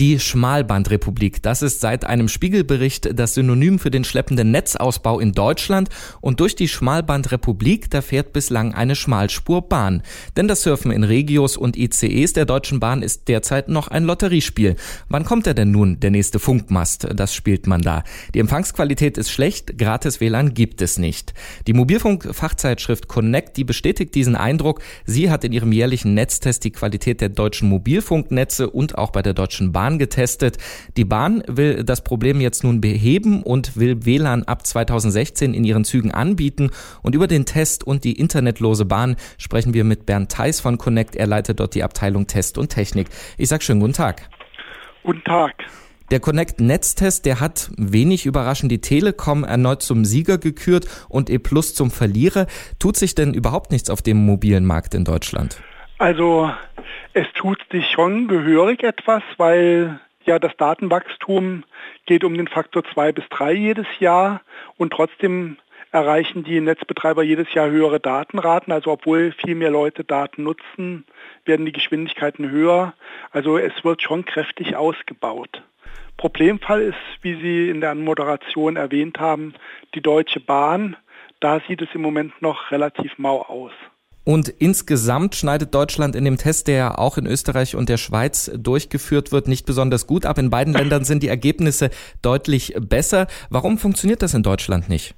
Die Schmalbandrepublik, das ist seit einem Spiegelbericht das Synonym für den schleppenden Netzausbau in Deutschland und durch die Schmalbandrepublik, da fährt bislang eine Schmalspurbahn. Denn das Surfen in Regios und ICEs der Deutschen Bahn ist derzeit noch ein Lotteriespiel. Wann kommt er denn nun, der nächste Funkmast? Das spielt man da. Die Empfangsqualität ist schlecht, gratis WLAN gibt es nicht. Die Mobilfunk-Fachzeitschrift Connect, die bestätigt diesen Eindruck. Sie hat in ihrem jährlichen Netztest die Qualität der deutschen Mobilfunknetze und auch bei der Deutschen Bahn Bahn getestet. Die Bahn will das Problem jetzt nun beheben und will WLAN ab 2016 in ihren Zügen anbieten. Und über den Test und die internetlose Bahn sprechen wir mit Bernd Theis von Connect. Er leitet dort die Abteilung Test und Technik. Ich sage schönen guten Tag. Guten Tag. Der Connect Netztest, der hat wenig überraschend die Telekom erneut zum Sieger gekürt und E Plus zum Verlierer. Tut sich denn überhaupt nichts auf dem mobilen Markt in Deutschland? Also es tut sich schon gehörig etwas, weil ja das Datenwachstum geht um den Faktor 2 bis 3 jedes Jahr und trotzdem erreichen die Netzbetreiber jedes Jahr höhere Datenraten. Also obwohl viel mehr Leute Daten nutzen, werden die Geschwindigkeiten höher. Also es wird schon kräftig ausgebaut. Problemfall ist, wie Sie in der Moderation erwähnt haben, die Deutsche Bahn. Da sieht es im Moment noch relativ mau aus. Und insgesamt schneidet Deutschland in dem Test, der auch in Österreich und der Schweiz durchgeführt wird, nicht besonders gut ab. In beiden Ländern sind die Ergebnisse deutlich besser. Warum funktioniert das in Deutschland nicht?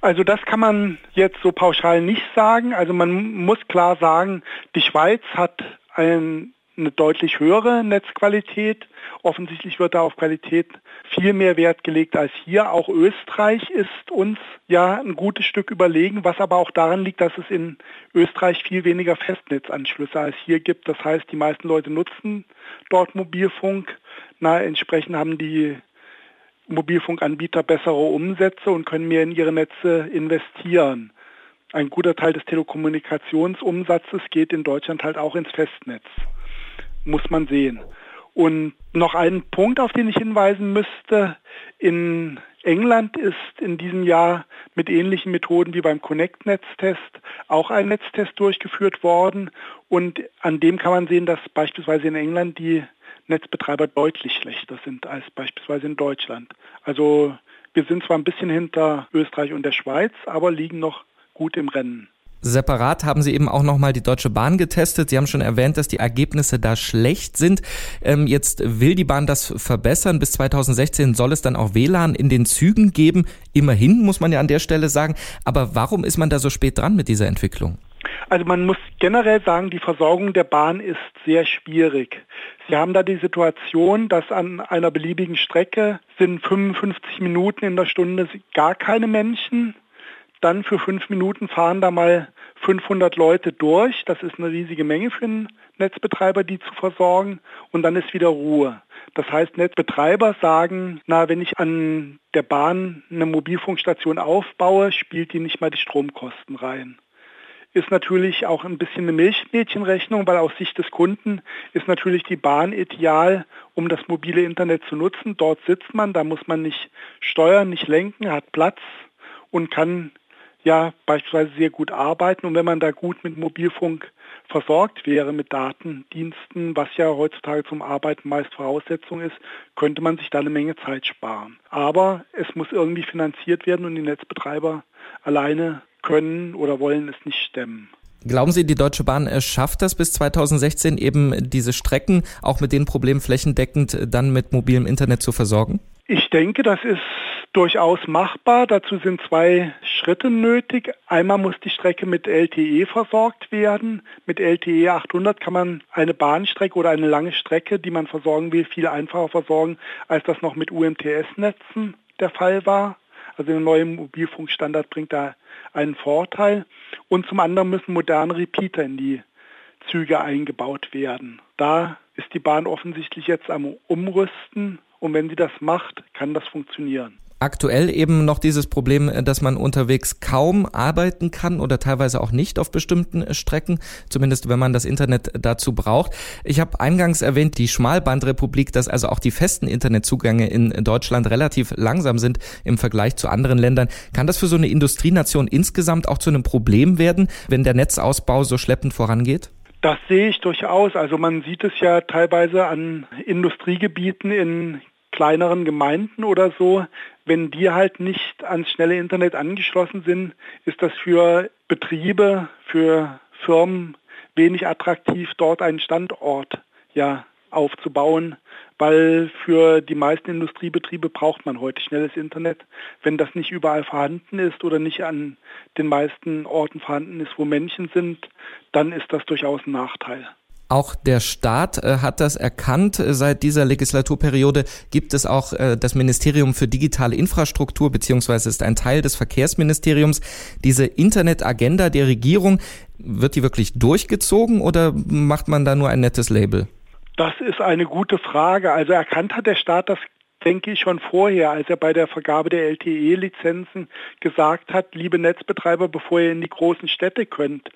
Also das kann man jetzt so pauschal nicht sagen. Also man muss klar sagen, die Schweiz hat ein eine deutlich höhere Netzqualität. Offensichtlich wird da auf Qualität viel mehr Wert gelegt als hier. Auch Österreich ist uns ja ein gutes Stück überlegen, was aber auch daran liegt, dass es in Österreich viel weniger Festnetzanschlüsse als hier gibt. Das heißt, die meisten Leute nutzen dort Mobilfunk. Na, entsprechend haben die Mobilfunkanbieter bessere Umsätze und können mehr in ihre Netze investieren. Ein guter Teil des Telekommunikationsumsatzes geht in Deutschland halt auch ins Festnetz muss man sehen. Und noch ein Punkt, auf den ich hinweisen müsste. In England ist in diesem Jahr mit ähnlichen Methoden wie beim Connect-Netztest auch ein Netztest durchgeführt worden. Und an dem kann man sehen, dass beispielsweise in England die Netzbetreiber deutlich schlechter sind als beispielsweise in Deutschland. Also wir sind zwar ein bisschen hinter Österreich und der Schweiz, aber liegen noch gut im Rennen. Separat haben Sie eben auch nochmal die Deutsche Bahn getestet. Sie haben schon erwähnt, dass die Ergebnisse da schlecht sind. Ähm, jetzt will die Bahn das verbessern. Bis 2016 soll es dann auch WLAN in den Zügen geben. Immerhin, muss man ja an der Stelle sagen. Aber warum ist man da so spät dran mit dieser Entwicklung? Also man muss generell sagen, die Versorgung der Bahn ist sehr schwierig. Sie haben da die Situation, dass an einer beliebigen Strecke sind 55 Minuten in der Stunde gar keine Menschen. Dann für fünf Minuten fahren da mal 500 Leute durch. Das ist eine riesige Menge für einen Netzbetreiber, die zu versorgen. Und dann ist wieder Ruhe. Das heißt, Netzbetreiber sagen, na, wenn ich an der Bahn eine Mobilfunkstation aufbaue, spielt die nicht mal die Stromkosten rein. Ist natürlich auch ein bisschen eine Milchmädchenrechnung, weil aus Sicht des Kunden ist natürlich die Bahn ideal, um das mobile Internet zu nutzen. Dort sitzt man, da muss man nicht steuern, nicht lenken, hat Platz und kann ja beispielsweise sehr gut arbeiten. Und wenn man da gut mit Mobilfunk versorgt wäre, mit Datendiensten, was ja heutzutage zum Arbeiten meist Voraussetzung ist, könnte man sich da eine Menge Zeit sparen. Aber es muss irgendwie finanziert werden und die Netzbetreiber alleine können oder wollen es nicht stemmen. Glauben Sie, die Deutsche Bahn schafft das bis 2016 eben diese Strecken auch mit den Problemen flächendeckend dann mit mobilem Internet zu versorgen? Ich denke, das ist durchaus machbar. Dazu sind zwei Schritte nötig. Einmal muss die Strecke mit LTE versorgt werden. Mit LTE 800 kann man eine Bahnstrecke oder eine lange Strecke, die man versorgen will, viel einfacher versorgen, als das noch mit UMTS-Netzen der Fall war. Also der neue Mobilfunkstandard bringt da einen Vorteil. Und zum anderen müssen moderne Repeater in die Züge eingebaut werden. Da ist die Bahn offensichtlich jetzt am Umrüsten und wenn sie das macht, kann das funktionieren aktuell eben noch dieses Problem, dass man unterwegs kaum arbeiten kann oder teilweise auch nicht auf bestimmten Strecken, zumindest wenn man das Internet dazu braucht. Ich habe eingangs erwähnt, die Schmalbandrepublik, dass also auch die festen Internetzugänge in Deutschland relativ langsam sind im Vergleich zu anderen Ländern. Kann das für so eine Industrienation insgesamt auch zu einem Problem werden, wenn der Netzausbau so schleppend vorangeht? Das sehe ich durchaus. Also man sieht es ja teilweise an Industriegebieten in kleineren Gemeinden oder so. Wenn die halt nicht ans schnelle Internet angeschlossen sind, ist das für Betriebe, für Firmen wenig attraktiv, dort einen Standort ja, aufzubauen, weil für die meisten Industriebetriebe braucht man heute schnelles Internet. Wenn das nicht überall vorhanden ist oder nicht an den meisten Orten vorhanden ist, wo Menschen sind, dann ist das durchaus ein Nachteil. Auch der Staat äh, hat das erkannt. Seit dieser Legislaturperiode gibt es auch äh, das Ministerium für digitale Infrastruktur, beziehungsweise ist ein Teil des Verkehrsministeriums. Diese Internetagenda der Regierung, wird die wirklich durchgezogen oder macht man da nur ein nettes Label? Das ist eine gute Frage. Also erkannt hat der Staat das denke ich schon vorher, als er bei der Vergabe der LTE-Lizenzen gesagt hat, liebe Netzbetreiber, bevor ihr in die großen Städte könnt,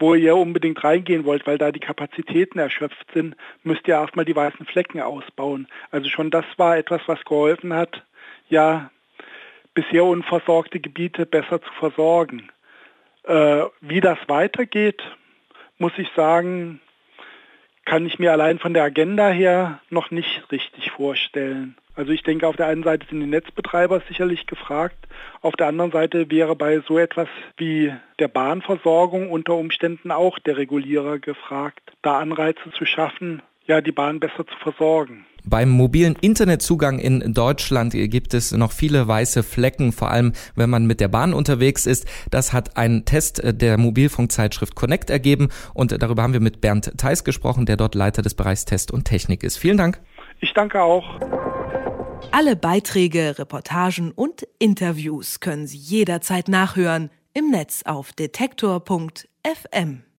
wo ihr unbedingt reingehen wollt, weil da die Kapazitäten erschöpft sind, müsst ihr erstmal die weißen Flecken ausbauen. Also schon das war etwas, was geholfen hat, ja, bisher unversorgte Gebiete besser zu versorgen. Äh, wie das weitergeht, muss ich sagen, kann ich mir allein von der Agenda her noch nicht richtig vorstellen. Also ich denke, auf der einen Seite sind die Netzbetreiber sicherlich gefragt, auf der anderen Seite wäre bei so etwas wie der Bahnversorgung unter Umständen auch der Regulierer gefragt, da Anreize zu schaffen, ja, die Bahn besser zu versorgen. Beim mobilen Internetzugang in Deutschland gibt es noch viele weiße Flecken, vor allem wenn man mit der Bahn unterwegs ist. Das hat ein Test der Mobilfunkzeitschrift Connect ergeben und darüber haben wir mit Bernd Theis gesprochen, der dort Leiter des Bereichs Test und Technik ist. Vielen Dank. Ich danke auch. Alle Beiträge, Reportagen und Interviews können Sie jederzeit nachhören im Netz auf detektor.fm.